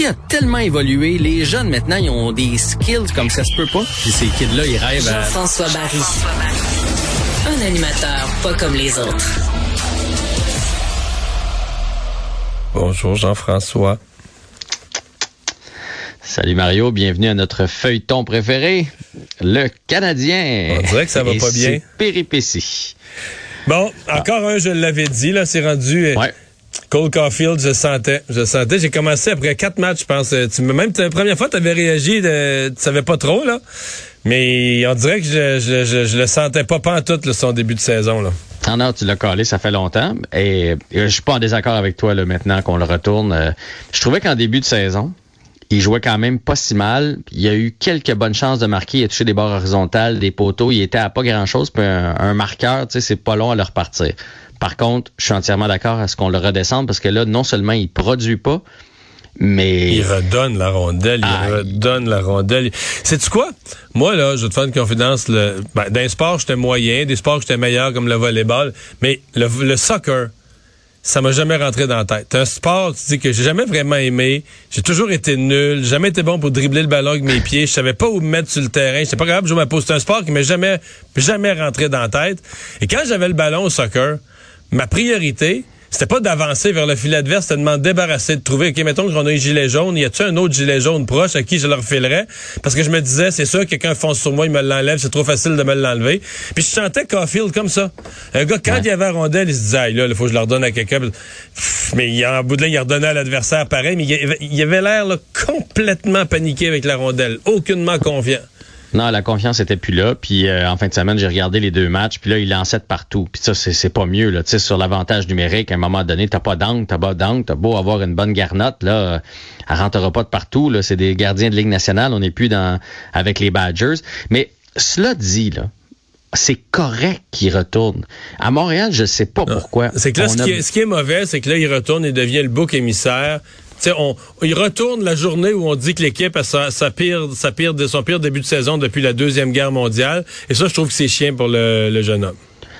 hockey a tellement évolué. Les jeunes, maintenant, ils ont des skills comme ça se peut pas. Puis ces kids-là, ils rêvent à... Jean-François Barry. Un animateur pas comme les autres. Bonjour Jean-François. Salut Mario, bienvenue à notre feuilleton préféré, le Canadien. On dirait que ça va Et pas bien. péripéties. Bon, encore un, je l'avais dit, là, c'est rendu. euh, Ouais. Cole Caulfield, je sentais, je sentais. J'ai commencé après quatre matchs, je pense. Euh, Tu, même la première fois, tu avais réagi, de, tu savais pas trop, là. Mais on dirait que je, le sentais pas pantoute, là, son début de saison, là. Ah non, tu l'as collé, ça fait longtemps. Et, et je suis pas en désaccord avec toi là maintenant qu'on le retourne. Euh, je trouvais qu'en début de saison, il jouait quand même pas si mal. Il a eu quelques bonnes chances de marquer. Il a touché des barres horizontales, des poteaux. Il était à pas grand-chose. Puis un, un marqueur, tu sais, c'est pas long à le repartir. Par contre, je suis entièrement d'accord à ce qu'on le redescende parce que là, non seulement il produit pas, mais Il redonne la rondelle, il redonne la rondelle. Sais-tu quoi? Moi, là, je vais te faire une confidence. Le, ben, dans les sports, j'étais moyen. Des sports, j'étais meilleur, comme le volleyball. Mais le, le soccer, ça m'a jamais rentré dans la tête. C'est un sport, tu dis, que j'ai jamais vraiment aimé. J'ai toujours été nul. Jamais été bon pour dribbler le ballon avec mes pieds. Je savais pas où me mettre sur le terrain. J'étais pas capable de jouer ma pause. C'est un sport qui m'est jamais, jamais rentré dans la tête. Et quand j'avais le ballon au soccer, ma priorité, c'était pas d'avancer vers le filet adverse, c'était de m'en débarrasser, de trouver, OK, mettons qu'on a un gilet jaune, y a-tu un autre gilet jaune proche à qui je le refilerais? Parce que je me disais, c'est sûr, quelqu'un fonce sur moi, il me l'enlève, c'est trop facile de me l'enlever. Puis je sentais Caulfield comme ça. Un gars, quand Ouais. il y avait la rondelle, il se disait, là, il faut que je la redonne à quelqu'un. Mais il, en bout de ligne, il redonnait à l'adversaire pareil, mais il avait- l'air complètement paniqué avec la rondelle, aucunement confiant. Non, la confiance était plus là. Puis euh, en fin de semaine, j'ai regardé les deux matchs. Puis là, il lançait de partout. Puis ça, c'est, c'est pas mieux. Là. Tu sais, sur l'avantage numérique, à un moment donné, t'as pas d'angle, t'as pas d'angle, t'as beau avoir une bonne garnotte, là, elle rentrera pas de partout. Là. C'est des gardiens de Ligue nationale. On n'est plus dans avec les Badgers. Mais cela dit, là, c'est correct qu'il retourne. À Montréal, je sais pas pourquoi. C'est que là, ce a- qui, est, ce qui est mauvais, c'est que là, il retourne et devient le bouc émissaire. Sais, on, il retourne la journée où on dit que l'équipe a sa, sa pire, sa pire, son pire début de saison depuis la Deuxième Guerre mondiale. Et ça, je trouve que c'est chiant pour le, le jeune homme.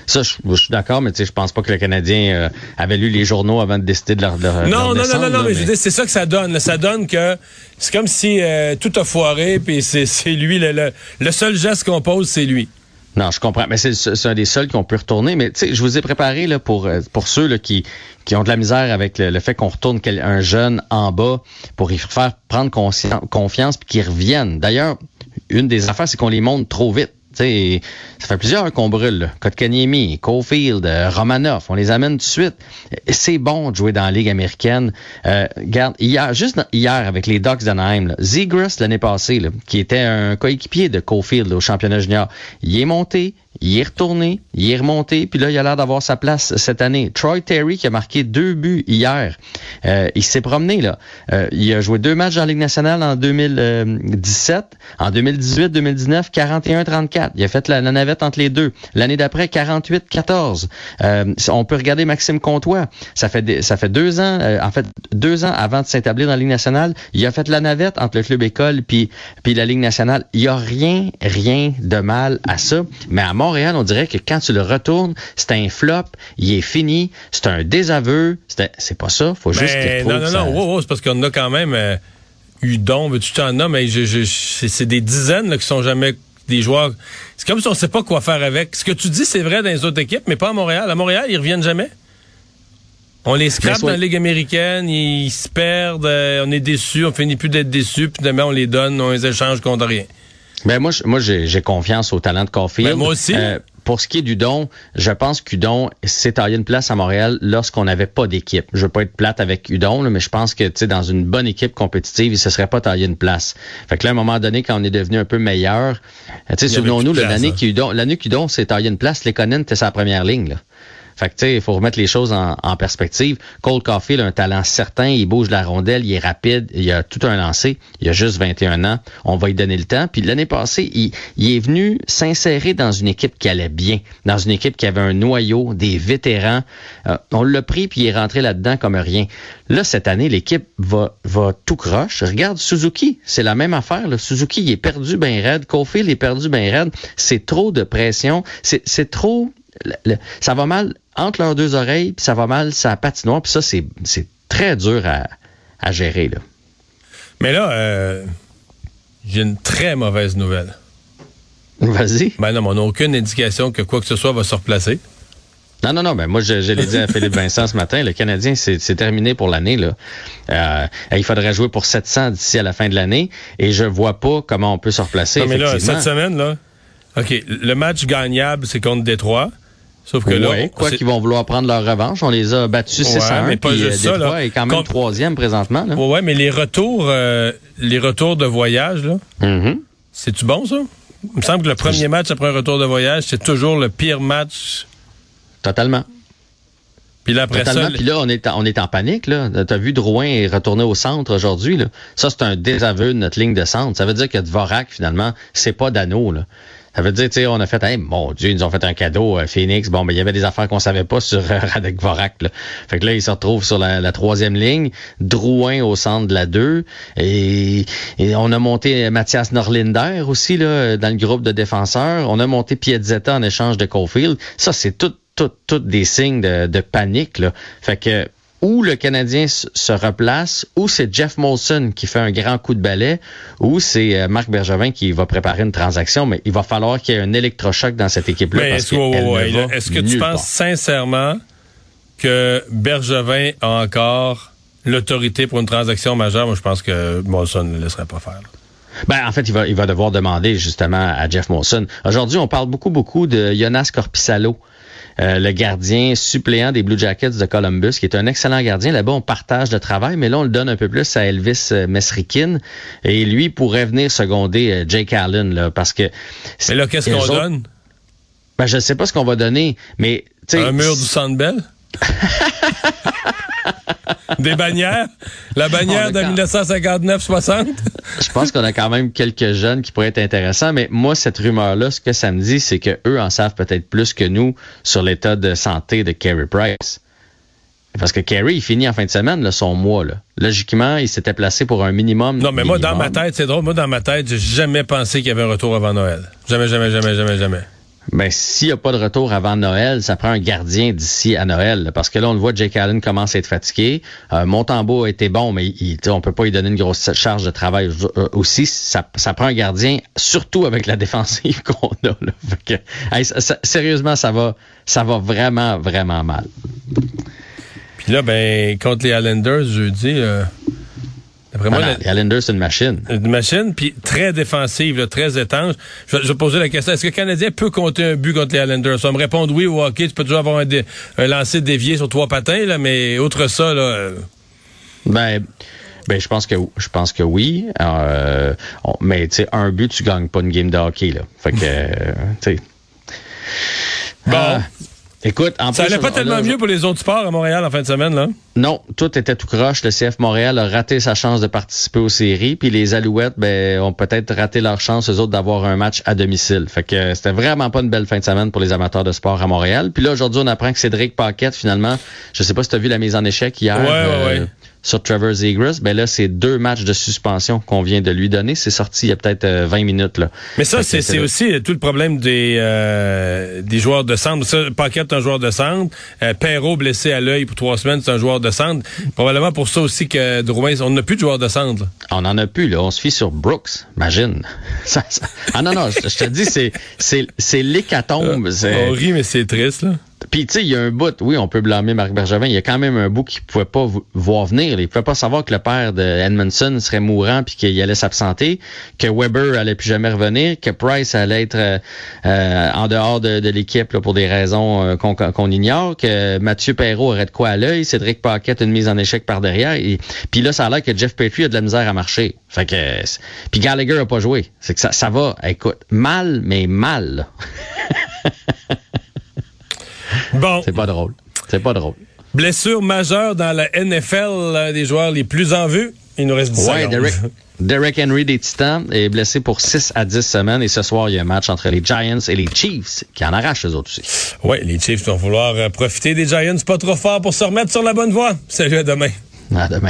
Ça, je, je suis d'accord, mais tu sais, je pense pas que le Canadien euh, avait lu les journaux avant de décider de leur, de leur- Non, non, non, non, non, mais, je c'est ça que ça donne. Ça donne que c'est comme si euh, tout a foiré, puis c'est c'est lui, le, le, le seul geste qu'on pose, c'est lui. Non, je comprends. Mais c'est un des seuls qui ont pu retourner. Mais tu sais, je vous ai préparé là, pour, euh, pour ceux là, qui, qui ont de la misère avec le, fait qu'on retourne un jeune en bas pour y faire prendre confiance puis qu'ils reviennent. D'ailleurs, une des affaires, c'est qu'on les monte trop vite. Tu sais, ça fait plusieurs qu'on brûle. Kotkaniemi, Caulfield, euh, Romanoff, on les amène tout de suite. C'est bon de jouer dans la Ligue américaine. Euh, regarde, hier, juste hier avec les Ducks d'Anaheim, Zegras l'année passée, là, qui était un coéquipier de Caulfield là, au championnat junior, il est monté, il est retourné, il est remonté, puis là, il a l'air d'avoir sa place cette année. Troy Terry qui a marqué deux buts hier. Euh, il s'est promené, là. Euh, il a joué deux matchs en Ligue nationale en 2017. En 2018-2019, 41-34. Il a fait la, navette entre les deux. L'année d'après, 48-14. Euh, on peut regarder Maxime Comtois. Ça fait, ça fait deux ans, euh, en fait, deux ans avant de s'établir dans la Ligue nationale, il a fait la navette entre le club école puis, puis la Ligue nationale. Il y a rien, rien de mal à ça. Mais à Montréal, on dirait que quand tu le retournes, c'est un flop, il est fini, c'est un désaveu. C'est pas ça. Faut juste qu'il Mais retrouve non, non, non, wow, wow, c'est parce qu'on a quand même euh, eu don, mais tu t'en as, mais je, je, c'est des dizaines là, qui sont jamais des joueurs. C'est comme si on sait pas quoi faire avec. Ce que tu dis, c'est vrai dans les autres équipes, mais pas à Montréal. À Montréal, ils reviennent jamais. On les scrape soit- dans la Ligue américaine, ils se perdent, euh, on est déçus, on finit plus d'être déçus, puis demain on les donne, on les échange contre rien. Ben moi, moi j'ai confiance au talent de Caulfield. Ben, moi aussi. Euh, pour ce qui est d'Udon, je pense qu'Udon s'est taillé une place à Montréal lorsqu'on n'avait pas d'équipe. Je veux pas être plate avec Udon, là, mais je pense que tu sais, dans une bonne équipe compétitive, il se serait pas taillé une place. Fait que là, à un moment donné, quand on est devenu un peu meilleur, euh, souvenons-nous, l'année hein. qu'Udon, s'est taillé une place, les Conan était sa première ligne. Là. Fait tu sais, il faut remettre les choses en, en perspective. Cole Caulfield a un talent certain, il bouge la rondelle, il est rapide, il a tout un lancé. Il a juste 21 ans. On va lui donner le temps. Puis l'année passée, il, il est venu s'insérer dans une équipe qui allait bien, dans une équipe qui avait un noyau, des vétérans. Euh, on l'a pris, puis il est rentré là-dedans comme rien. Là, cette année, l'équipe va, va tout croche. Regarde Suzuki, c'est la même affaire. Là. Suzuki, il est perdu ben raide. Caulfield est perdu ben raide. C'est trop de pression. C'est c'est trop... le- le- ça va mal entre leurs deux oreilles, puis ça va mal sa patinoire. Puis ça, c'est c'est très dur à, à gérer. Là. Mais là, euh, j'ai une très mauvaise nouvelle. Vas-y. Ben non, mais on n'a aucune indication que quoi que ce soit va se replacer. Non, non, non, ben moi, je, je l'ai dit à Philippe Vincent ce matin, le Canadien, c'est c'est terminé pour l'année. là. Euh, il faudrait jouer pour 700 d'ici à la fin de l'année, et je vois pas comment on peut se replacer. Non, mais là, cette semaine, là, OK, le match gagnable, c'est contre Détroit. Sauf que là, Ouais, quoi qu'ils vont vouloir prendre leur revanche, on les a battus 6 Ouais, à 1, mais pas puis juste euh, ça, là. est quand même troisième présentement. Là. Ouais, ouais, mais les retours, euh, les retours de voyage, là, Mhm. c'est-tu bon, ça? Il me semble que le premier match après un retour de voyage, c'est toujours le pire match. Totalement. Puis là, après Totalement. ça, Puis là, on est, en, on est en panique. là. T'as vu Drouin est retourné au centre aujourd'hui. là. Ça, c'est un désaveu de notre ligne de centre. Ça veut dire que Dvorak, finalement, c'est pas d'anneau. là. Ça veut dire, tu sais, on a fait, hey, mon Dieu, ils nous ont fait un cadeau, euh, Phoenix. Bon, mais il y avait des affaires qu'on savait pas sur euh, Radek Dvorak. Là. Fait que là, il se retrouve sur la, troisième ligne. Drouin au centre de la 2. Et, on a monté Mathias Norlinder aussi là, dans le groupe de défenseurs. On a monté Piazzetta en échange de Caulfield. Ça, c'est tout, tout, tout des signes de, de panique. Là. Fait que ou le Canadien se replace, ou c'est Jeff Molson qui fait un grand coup de balai, ou c'est euh, Marc Bergevin qui va préparer une transaction, mais il va falloir qu'il y ait un électrochoc dans cette équipe-là. Est-ce, ouais, ouais, ouais, que tu penses sincèrement que Bergevin a encore l'autorité pour une transaction majeure? Moi, je pense que Molson ne le laisserait pas faire. là. Ben, en fait, il va, il va devoir demander justement à Jeff Molson. Aujourd'hui, on parle beaucoup, beaucoup de Jonas Corpissalo. Euh, le gardien suppléant des Blue Jackets de Columbus, qui est un excellent gardien. Là-bas, on partage le travail, mais là, on le donne un peu plus à Elvis euh, Mesrikin. Et lui pourrait venir seconder euh, Jake Allen, là, parce que... Mais là, qu'est-ce qu'on autres- donne? Ben, je sais pas ce qu'on va donner, mais... Un mur du Centre Bell? Des bannières? La bannière de a quand- 1959-60? Je pense qu'on a quand même quelques jeunes qui pourraient être intéressants, mais moi, cette rumeur-là, ce que ça me dit, c'est que eux en savent peut-être plus que nous sur l'état de santé de Carey Price. Parce que Carey, il finit en fin de semaine là, son mois. Là. Logiquement, il s'était placé pour un minimum. Non, mais moi, dans ma tête, c'est drôle. Moi, dans ma tête, j'ai jamais pensé qu'il y avait un retour avant Noël. Jamais, jamais, jamais, jamais, jamais. Ben, s'il n'y a pas de retour avant Noël, ça prend un gardien d'ici à Noël. là, parce que là, on le voit, Jake Allen commence à être fatigué. Euh, Montembeau a été bon, mais il, on peut pas lui donner une grosse charge de travail euh, aussi. Ça, ça prend un gardien, surtout avec la défensive qu'on a. Là. Que, sérieusement, ça va, ça va vraiment, vraiment mal. Puis là, ben, contre les Islanders, jeudi, euh, Voilà, la- les Islanders, c'est une machine. une machine, puis très défensive, là, très étanche. Je, vais- je poser la question, est-ce que le Canadien peut compter un but contre les Islanders? Ça va me répondre oui ou OK, tu peux toujours avoir un, dé- un lancer dévié sur trois patins, là, mais outre ça, là... euh, Ben, ben je pense que je pense que oui. Euh, on- mais tu sais, un but, tu gagnes pas une game de hockey là. Fait que, euh, tu sais. Bon. Euh, écoute, en Ça plus, allait pas on- tellement là, mieux pour les autres sports à Montréal en fin de semaine, là? Non, tout était tout croche. Le CF Montréal a raté sa chance de participer aux séries, puis les Alouettes ben, ont peut-être raté leur chance, eux autres, d'avoir un match à domicile. Fait que euh, c'était vraiment pas une belle fin de semaine pour les amateurs de sport à Montréal. Puis là, aujourd'hui, on apprend que Cédric Paquette, finalement, je sais pas si tu as vu la mise en échec hier Ouais, ouais, euh, ouais. Sur Trevor Zegras, ben là, c'est deux matchs de suspension qu'on vient de lui donner. C'est sorti il y a peut-être euh, 20 minutes. Là. Mais ça, c'est aussi euh, tout le problème des, euh, des joueurs de centre. Ça, Paquette, un joueur de centre. Euh, Perrault, blessé à l'œil pour trois semaines, c'est un joueur de centre. Probablement pour ça aussi que Drouin, on n'a plus de joueurs de centre. là. On en a plus, là. On se fie sur Brooks. Imagine. Ça- ça- Ah non, non, je, je te dis, c'est, c'est, c'est l'hécatombe. c'est- On rit, mais c'est triste, là. Puis, tu sais, il y a un bout, oui, on peut blâmer Marc Bergevin. Il y a quand même un bout qu'il pouvait pas vo- voir venir. Il pouvait pas savoir que le père de Edmondson serait mourant puis qu'il allait s'absenter, que Weber allait plus jamais revenir, que Price allait être euh, euh, en dehors de, de l'équipe pour des raisons euh, qu'on, ignore, que Mathieu Perrault aurait de quoi à l'œil, Cédric Paquette une mise en échec par derrière. Et, puis là, ça a l'air que Jeff Petrie a de la misère à marcher. Fait que, puis Gallagher a pas joué. C'est que ça, ça va, écoute, mal, mais mal. Bon, C'est pas drôle. C'est pas drôle. blessure majeure dans la NFL, l'un des joueurs les plus en vue. Il nous reste 10 Ouais, secondes. Derek, Derek Henry des Titans est blessé pour 6 à 10 semaines et ce soir, il y a un match entre les Giants et les Chiefs qui en arrachent eux autres aussi. Ouais, les Chiefs vont vouloir euh, profiter des Giants pas trop fort pour se remettre sur la bonne voie. Salut, à demain. À demain.